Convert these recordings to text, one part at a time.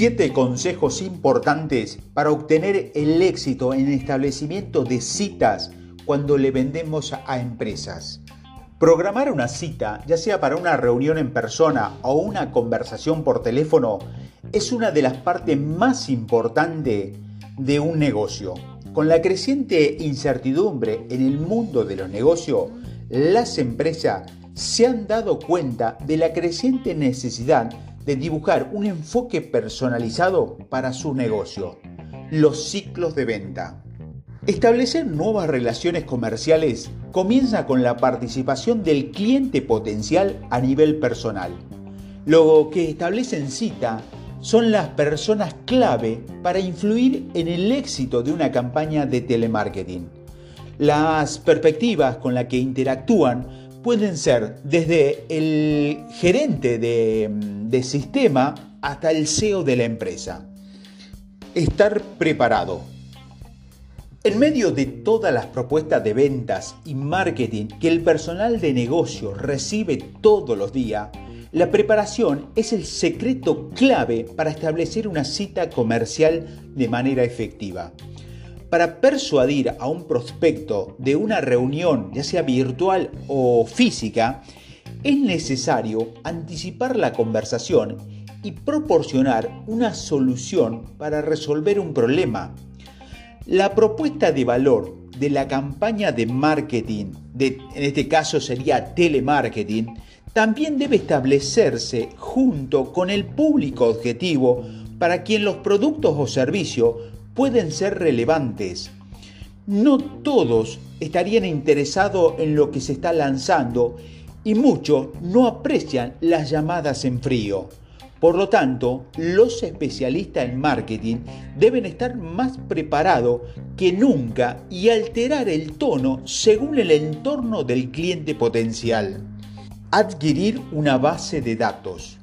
Siete consejos importantes para obtener el éxito en el establecimiento de citas cuando le vendemos a empresas. Programar una cita, ya sea para una reunión en persona o una conversación por teléfono, es una de las partes más importantes de un negocio. Con la creciente incertidumbre en el mundo de los negocios, las empresas se han dado cuenta de la creciente necesidad de dibujar un enfoque personalizado para su negocio, los ciclos de venta. Establecer nuevas relaciones comerciales comienza con la participación del cliente potencial a nivel personal. Lo que establecen cita son las personas clave para influir en el éxito de una campaña de telemarketing. Las perspectivas con las que interactúan pueden ser desde el gerente de, sistema hasta el CEO de la empresa. Estar preparado. En medio de todas las propuestas de ventas y marketing que el personal de negocio recibe todos los días, la preparación es el secreto clave para establecer una cita comercial de manera efectiva. Para persuadir a un prospecto de una reunión, ya sea virtual o física, es necesario anticipar la conversación y proporcionar una solución para resolver un problema. La propuesta de valor de la campaña de marketing, en este caso sería telemarketing, también debe establecerse junto con el público objetivo para quien los productos o servicios pueden ser relevantes. No todos estarían interesados en lo que se está lanzando y muchos no aprecian las llamadas en frío. Por lo tanto, los especialistas en marketing deben estar más preparados que nunca y alterar el tono según el entorno del cliente potencial. Adquirir una base de datos.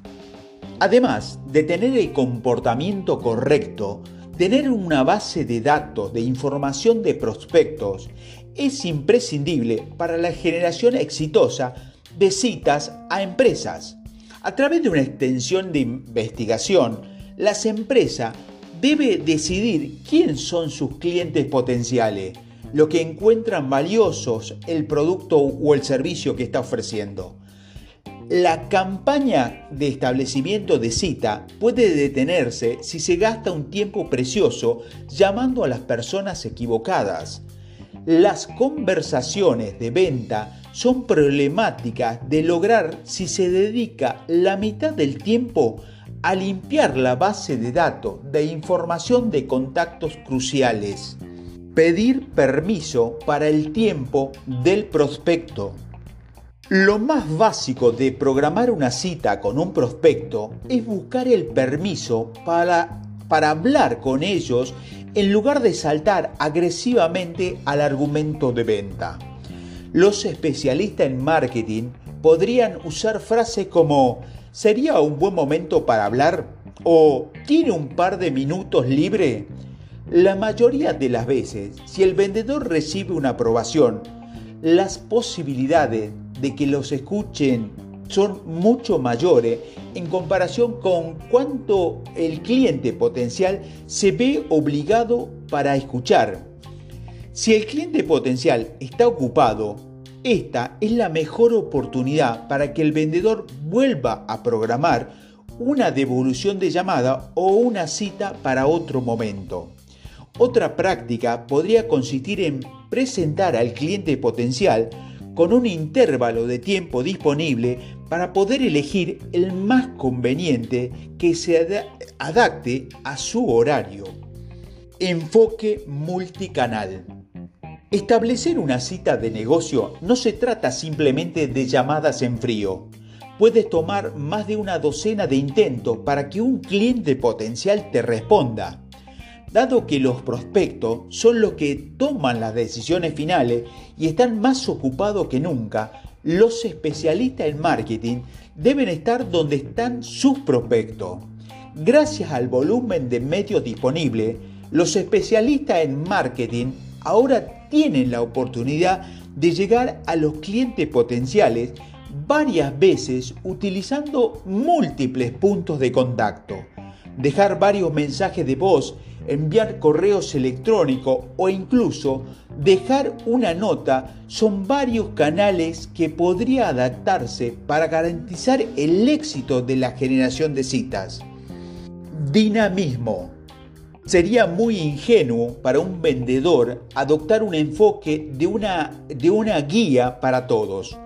Además de tener el comportamiento correcto, Tener una base de datos de información de prospectos es imprescindible para la generación exitosa de citas a empresas. A través de una extensión de investigación, las empresas deben decidir quién son sus clientes potenciales, lo que encuentran valiosos el producto o el servicio que está ofreciendo. La campaña de establecimiento de cita puede detenerse si se gasta un tiempo precioso llamando a las personas equivocadas. Las conversaciones de venta son problemáticas de lograr si se dedica la mitad del tiempo a limpiar la base de datos de información de contactos cruciales. Pedir permiso para el tiempo del prospecto. Lo más básico de programar una cita con un prospecto es buscar el permiso para, para hablar con ellos en lugar de saltar agresivamente al argumento de venta. Los especialistas en marketing podrían usar frases como ¿sería un buen momento para hablar? o ¿tiene un par de minutos libre? La mayoría de las veces, si el vendedor recibe una aprobación, las posibilidades de que los escuchen son mucho mayores en comparación con cuánto el cliente potencial se ve obligado para escuchar. Si el cliente potencial está ocupado, esta es la mejor oportunidad para que el vendedor vuelva a programar una devolución de llamada o una cita para otro momento. Otra práctica podría consistir en presentar al cliente potencial con un intervalo de tiempo disponible para poder elegir el más conveniente que se adapte a su horario. Enfoque multicanal. Establecer una cita de negocio no se trata simplemente de llamadas en frío. Puedes tomar más de una docena de intentos para que un cliente potencial te responda. Dado que los prospectos son los que toman las decisiones finales y están más ocupados que nunca, los especialistas en marketing deben estar donde están sus prospectos. Gracias al volumen de medios disponibles, los especialistas en marketing ahora tienen la oportunidad de llegar a los clientes potenciales varias veces utilizando múltiples puntos de contacto. dejar varios mensajes de voz, enviar correos electrónicos o incluso dejar una nota son varios canales que podría adaptarse para garantizar el éxito de la generación de citas. Dinamismo. Sería muy ingenuo para un vendedor adoptar un enfoque de una, de una guía para todos.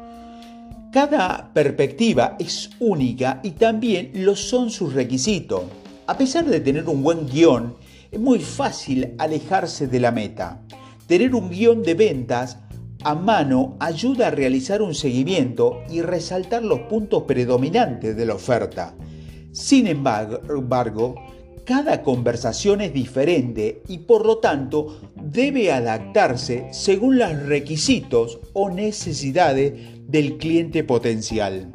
Cada perspectiva es única y también lo son sus requisitos. A pesar de tener un buen guion, es muy fácil alejarse de la meta. Tener un guion de ventas a mano ayuda a realizar un seguimiento y resaltar los puntos predominantes de la oferta. Sin embargo, cada conversación es diferente y por lo tanto debe adaptarse según los requisitos o necesidades del cliente potencial.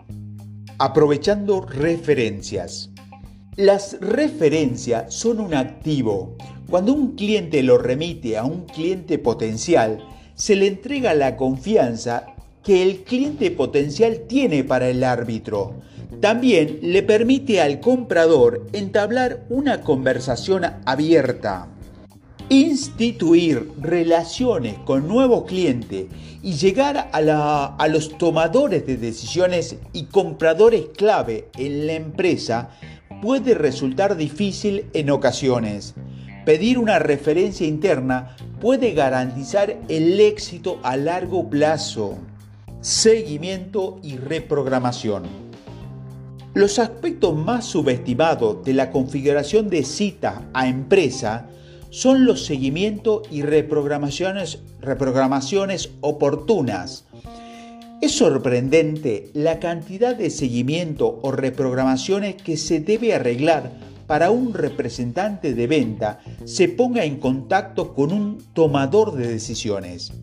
Aprovechando referencias. Las referencias son un activo. Cuando un cliente lo remite a un cliente potencial, se le entrega la confianza que el cliente potencial tiene para el árbitro también le permite al comprador entablar una conversación abierta, instituir relaciones con nuevos clientes y llegar a, a, los tomadores de decisiones y compradores clave en la empresa puede resultar difícil en ocasiones. Pedir una referencia interna puede garantizar el éxito a largo plazo. Seguimiento y reprogramación. Los aspectos más subestimados de la configuración de cita a empresa son los seguimientos y reprogramaciones, reprogramaciones oportunas. Es sorprendente la cantidad de seguimiento o reprogramaciones que se debe arreglar para un representante de venta se ponga en contacto con un tomador de decisiones.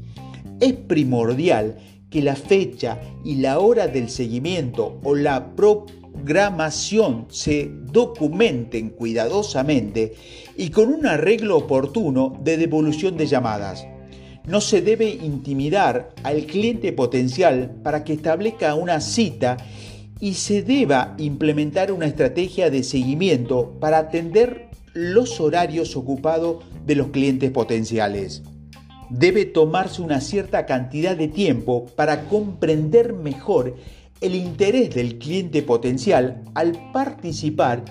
Es primordial que la fecha y la hora del seguimiento o la programación se documenten cuidadosamente y con un arreglo oportuno de devolución de llamadas. No se debe intimidar al cliente potencial para que establezca una cita y se deba implementar una estrategia de seguimiento para atender los horarios ocupados de los clientes potenciales. Debe tomarse una cierta cantidad de tiempo para comprender mejor el interés del cliente potencial al participar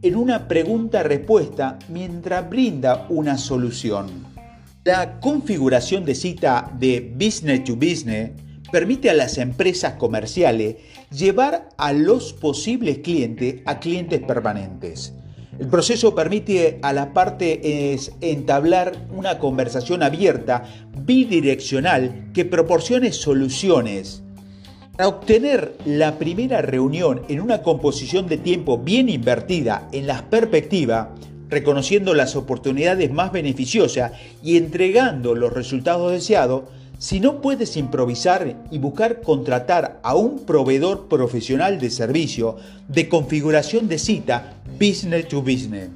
en una pregunta-respuesta mientras brinda una solución. La configuración de cita de business to business permite a las empresas comerciales llevar a los posibles clientes a clientes permanentes. El proceso permite a la parte entablar una conversación abierta, bidireccional, que proporcione soluciones para obtener la primera reunión en una composición de tiempo bien invertida en la perspectiva, reconociendo las oportunidades más beneficiosas y entregando los resultados deseados, si no puedes improvisar y buscar contratar a un proveedor profesional de servicio de configuración de cita business to business.